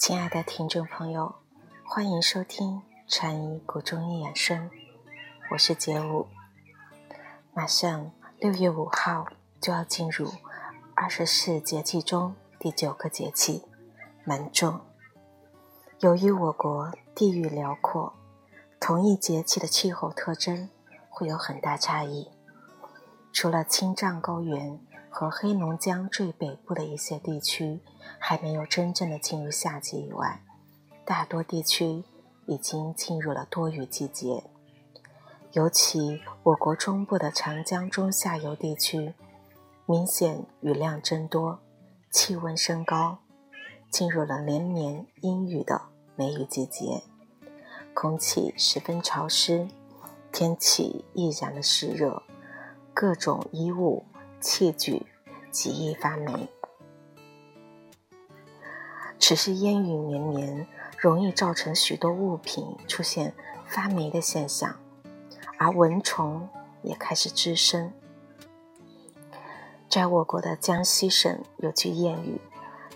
亲爱的听众朋友，欢迎收听禅医古中医养生，我是杰武。马上六月五号就要进入二十四节气中第九个节气芒种。由于我国地域辽阔，同一节气的气候特征会有很大差异。除了青藏高原和黑龙江最北部的一些地区，还没有真正的进入夏季以外，大多地区已经进入了多雨季节。尤其我国中部的长江中下游地区，明显雨量增多，气温升高，进入了连绵阴雨的梅雨季节。空气十分潮湿，天气易然的湿热，各种衣物、器具极易发霉。只是烟雨绵绵，容易造成许多物品出现发霉的现象，而蚊虫也开始滋生。在我国的江西省有句谚语：“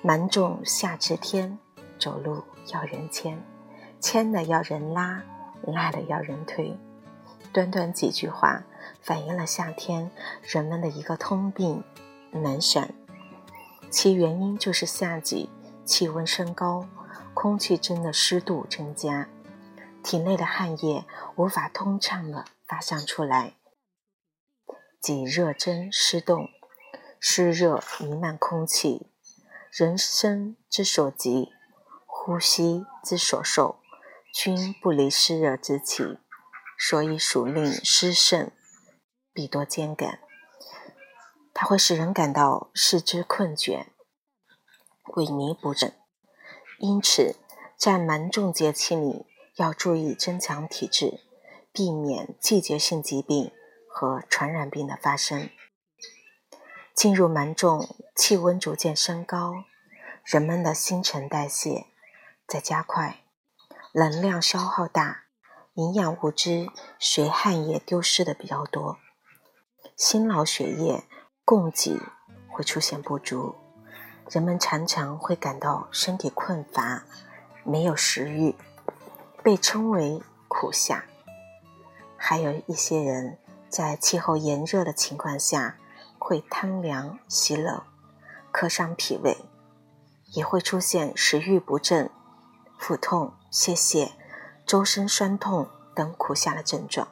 芒种夏至天，走路要人牵，牵了要人拉，拉了要人推。”短短几句话，反映了夏天人们的一个通病——难散。其原因就是夏季。气温升高，空气中的湿度增加，体内的汗液无法通畅地发散出来，即热蒸湿动，湿热弥漫空气。人生之所急，呼吸之所受，均不离湿热之气，所以暑令湿盛，必多兼感。它会使人感到四肢困倦。萎靡不振，因此在芒种节气里要注意增强体质，避免季节性疾病和传染病的发生。进入芒种，气温逐渐升高，人们的新陈代谢在加快，能量消耗大，营养物质随汗液丢失的比较多，心脑血液供给会出现不足。人们常常会感到身体困乏，没有食欲，被称为“苦夏”。还有一些人在气候炎热的情况下，会贪凉喜冷，克伤脾胃，也会出现食欲不振、腹痛、泄泻、周身酸痛等苦夏的症状。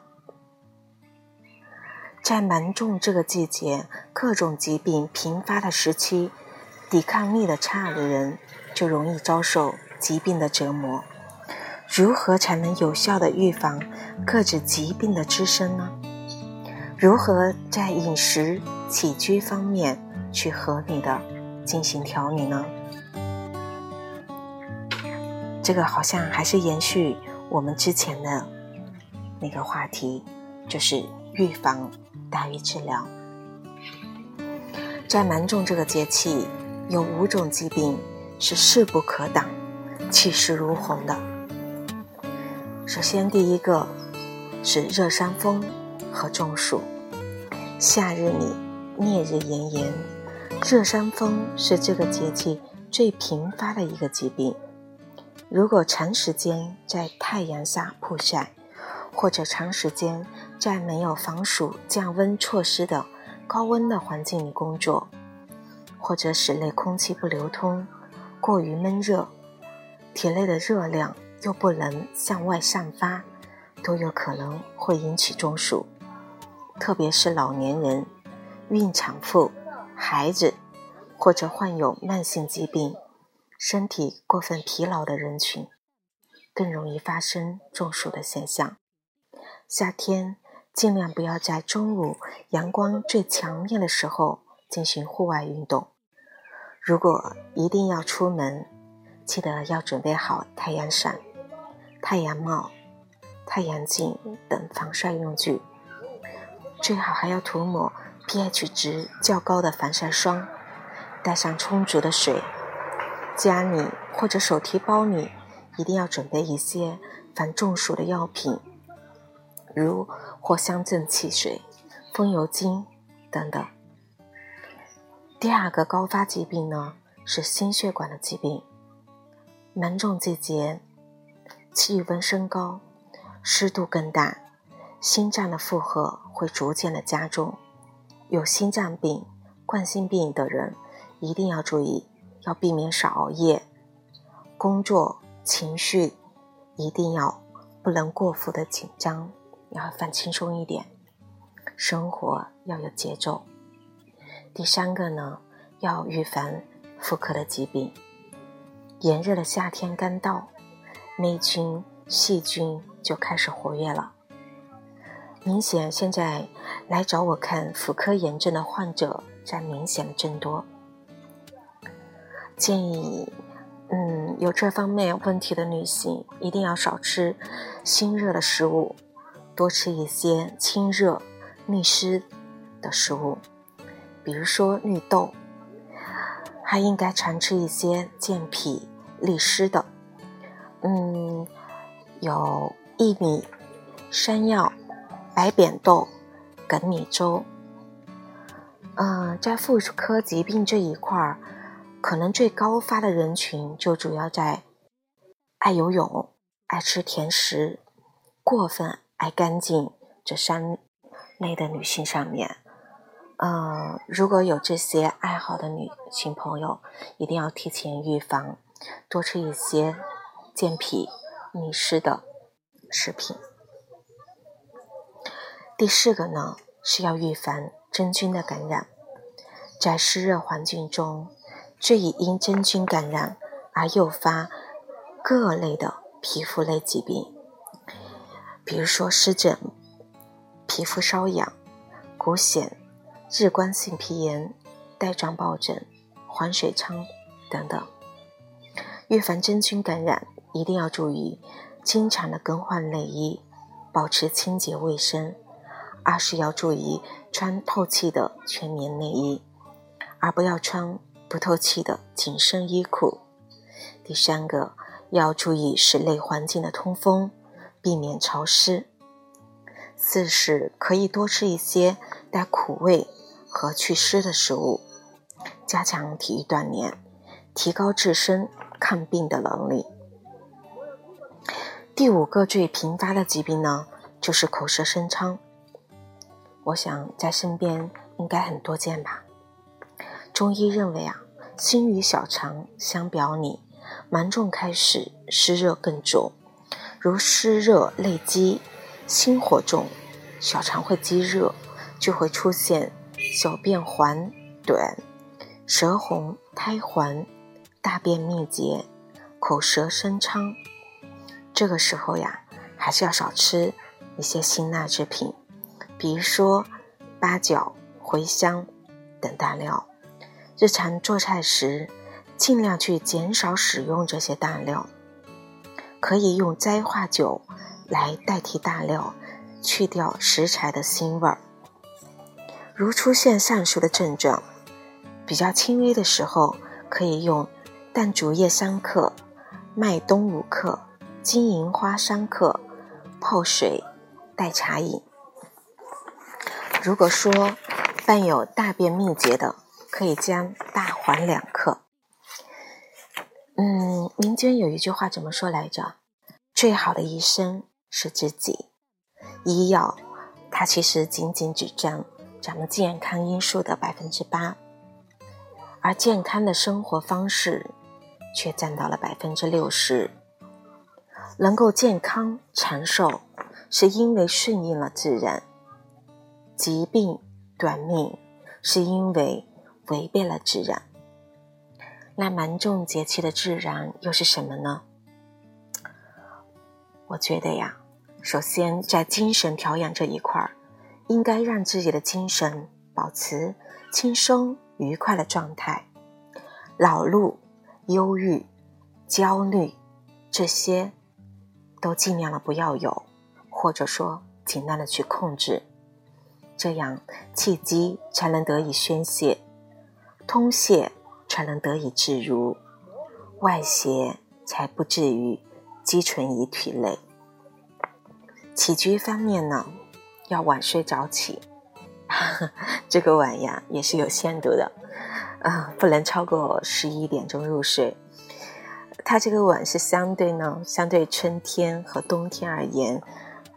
在芒种这个季节，各种疾病频发的时期。抵抗力的差的人就容易遭受疾病的折磨。如何才能有效的预防各种疾病的滋生呢？如何在饮食起居方面去合理的进行调理呢？这个好像还是延续我们之前的那个话题，就是预防大于治疗。在芒种这个节气。有五种疾病是势不可挡、气势如虹的。首先，第一个是热伤风和中暑。夏日里烈日炎炎，热伤风是这个节气最频发的一个疾病。如果长时间在太阳下曝晒，或者长时间在没有防暑降温措施的高温的环境里工作，或者室内空气不流通，过于闷热，体内的热量又不能向外散发，都有可能会引起中暑。特别是老年人、孕产妇、孩子，或者患有慢性疾病、身体过分疲劳的人群，更容易发生中暑的现象。夏天尽量不要在中午阳光最强烈的时候。进行户外运动，如果一定要出门，记得要准备好太阳伞、太阳帽、太阳镜等防晒用具，最好还要涂抹 pH 值较高的防晒霜，带上充足的水，家里或者手提包里一定要准备一些防中暑的药品，如藿香正气水、风油精等等。第二个高发疾病呢是心血管的疾病，芒种季节，气温升高，湿度更大，心脏的负荷会逐渐的加重。有心脏病、冠心病的人一定要注意，要避免少熬夜。工作情绪一定要不能过分的紧张，要放轻松一点。生活要有节奏。第三个呢，要预防妇科的疾病。炎热的夏天刚到，霉菌、细菌就开始活跃了。明显现在来找我看妇科炎症的患者在明显的增多。建议，嗯，有这方面问题的女性一定要少吃辛热的食物，多吃一些清热、利湿的食物，比如说绿豆，还应该常吃一些健脾。利湿的，嗯，有薏米、山药、白扁豆、粳米粥。嗯，在妇科疾病这一块儿，可能最高发的人群就主要在爱游泳、爱吃甜食、过分爱干净这三类的女性上面。嗯，如果有这些爱好的女性朋友，一定要提前预防。多吃一些健脾利湿的食品。第四个呢，是要预防真菌的感染。在湿热环境中，最易因真菌感染而诱发各类的皮肤类疾病，比如说湿疹、皮肤瘙痒、骨癣、日光性皮炎、带状疱疹、黄水疮等等。预防真菌感染，一定要注意经常的更换内衣，保持清洁卫生。二是要注意穿透气的全棉内衣，而不要穿不透气的紧身衣裤。第三个要注意室内环境的通风，避免潮湿。四是可以多吃一些带苦味和祛湿的食物，加强体育锻炼，提高自身。抗病的能力。第五个最频发的疾病呢，就是口舌生疮。我想在身边应该很多见吧。中医认为啊，心与小肠相表里，芒种开始湿热更重，如湿热内积，心火重，小肠会积热，就会出现小便黄短、舌红苔黄。大便秘结、口舌生疮，这个时候呀，还是要少吃一些辛辣制品，比如说八角、茴香等大料。日常做菜时，尽量去减少使用这些大料，可以用摘化酒来代替大料，去掉食材的腥味儿。如出现上述的症状，比较轻微的时候，可以用。淡竹叶三克，麦冬五克，金银花三克，泡水代茶饮。如果说伴有大便秘结的，可以将大黄两克。嗯，民间有一句话怎么说来着？最好的医生是自己。医药它其实仅仅只占咱们健康因素的百分之八，而健康的生活方式。却占到了百分之六十。能够健康长寿，是因为顺应了自然；疾病短命，是因为违背了自然。那芒种节气的自然又是什么呢？我觉得呀，首先在精神调养这一块儿，应该让自己的精神保持轻松愉快的状态，恼怒。忧郁、焦虑，这些都尽量的不要有，或者说尽量的去控制，这样气机才能得以宣泄，通泄才能得以自如，外邪才不至于积存于体内。起居方面呢，要晚睡早起，这个晚呀也是有限度的。啊，不能超过十一点钟入睡。它这个晚是相对呢，相对春天和冬天而言，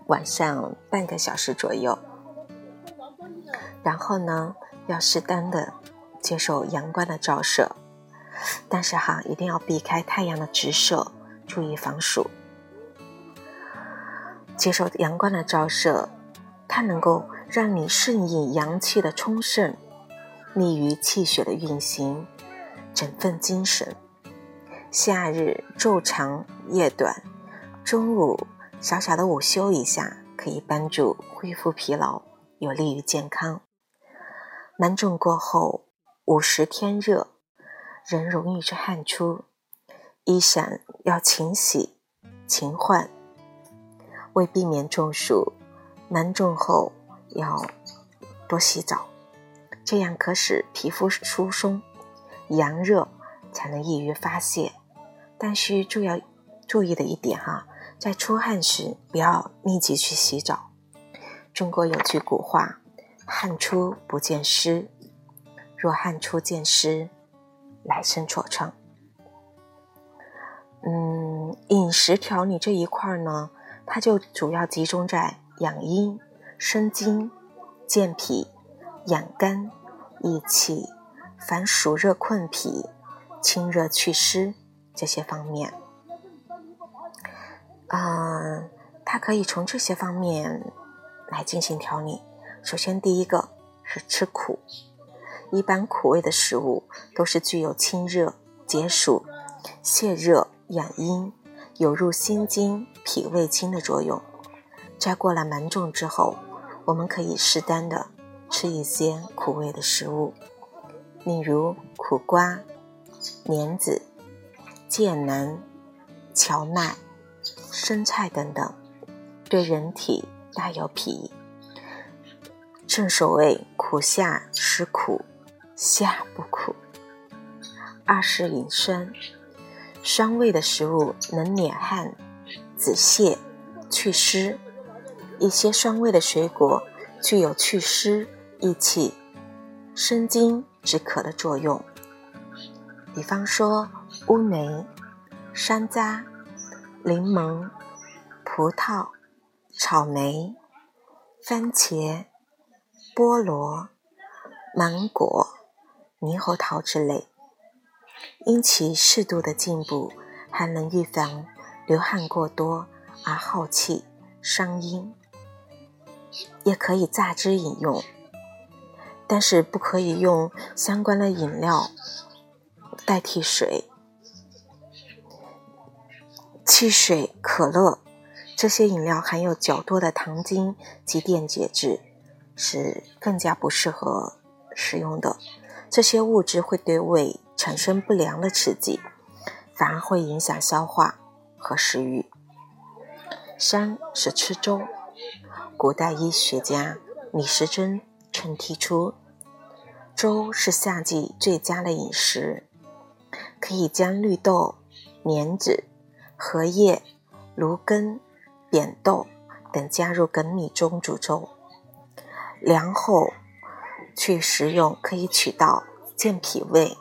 晚上半个小时左右。然后呢，要适当的接受阳光的照射，但是哈，一定要避开太阳的直射，注意防暑。接受阳光的照射，它能够让你顺应阳气的充盛，利于气血的运行，振奋精神。夏日昼长夜短，中午小小的午休一下，可以帮助恢复疲劳，有利于健康。芒种过后，午时天热，人容易出汗出，衣裳要勤洗勤换。为避免中暑，难中后要多洗澡，这样可使皮肤疏松，阳热才能易于发泄。但需注意注意的一点哈，在出汗时不要立即去洗澡。中国有句古话：“汗出不见湿，若汗出见湿，来生痤疮。”嗯，饮食调理这一块呢？它就主要集中在养阴、生津、健脾、养肝、益气、防暑热困脾、清热祛湿这些方面。嗯，它可以从这些方面来进行调理。首先，第一个是吃苦，一般苦味的食物都是具有清热、解暑、泻热、养阴。有入心经、脾胃经的作用。在过了芒种之后，我们可以适当的吃一些苦味的食物，例如苦瓜、莲子、芥兰、荞麦、生菜等等，对人体大有裨益。正所谓苦下食苦，夏不苦。二是饮酸。酸味的食物能敛汗、止泻、祛湿。一些酸味的水果具有祛湿、益气、生津止渴的作用。比方说乌梅、山楂、柠檬、葡萄、草莓、番茄、菠萝、芒果、猕猴桃之类。因其适度的进补，还能预防流汗过多而耗气伤阴，也可以榨汁饮用，但是不可以用相关的饮料代替水。汽水、可乐这些饮料含有较多的糖精及电解质，是更加不适合食用的。这些物质会对胃。产生不良的刺激，反而会影响消化和食欲。三是吃粥。古代医学家李时珍曾提出，粥是夏季最佳的饮食，可以将绿豆、莲子、荷叶、芦根、扁豆等加入粳米中煮粥，凉后去食用，可以起到健脾胃。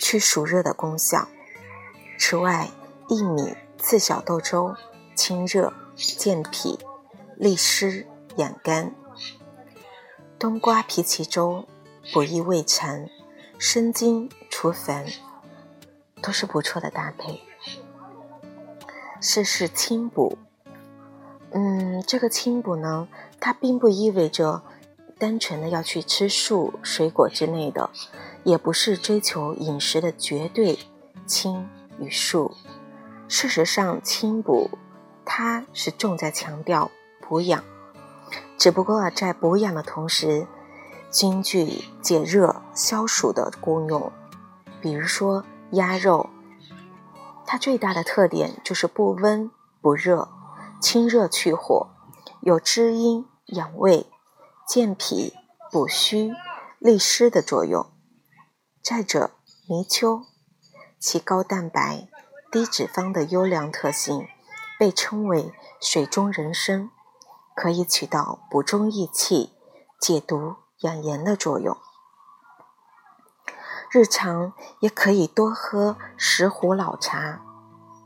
去暑热的功效。此外，薏米赤小豆粥清热健脾、利湿养肝；冬瓜皮脐粥补益胃肠、生津除烦，都是不错的搭配。试试清补。嗯，这个清补呢，它并不意味着单纯的要去吃素、水果之类的。也不是追求饮食的绝对清与素。事实上，清补它是重在强调补养，只不过在补养的同时，均具解热消暑的功用。比如说鸭肉，它最大的特点就是不温不热，清热去火，有滋阴养胃、健脾补虚、利湿的作用。再者，泥鳅其高蛋白、低脂肪的优良特性，被称为“水中人参”，可以起到补中益气、解毒养颜的作用。日常也可以多喝石斛老茶，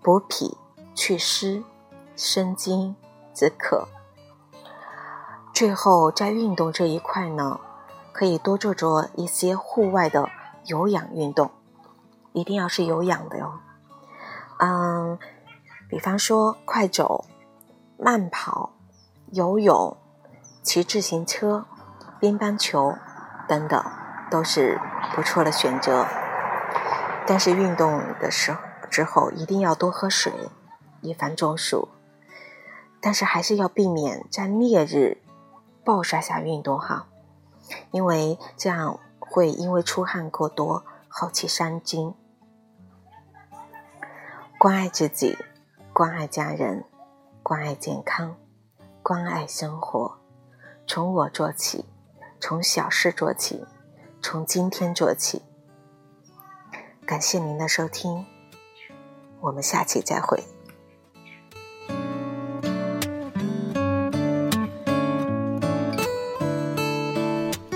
补脾祛湿、生津止渴。最后在运动这一块呢，可以多做做一些户外的有氧运动，一定要是有氧的哟。嗯，比方说快走、慢跑、游泳、骑自行车、乒乓球等等，都是不错的选择。但是运动的时候之后一定要多喝水，以防中暑。但是还是要避免在烈日暴晒下运动哈，因为这样会因为出汗过多，耗气伤筋。关爱自己，关爱家人，关爱健康，关爱生活，从我做起，从小事做起，从今天做起。感谢您的收听，我们下期再会。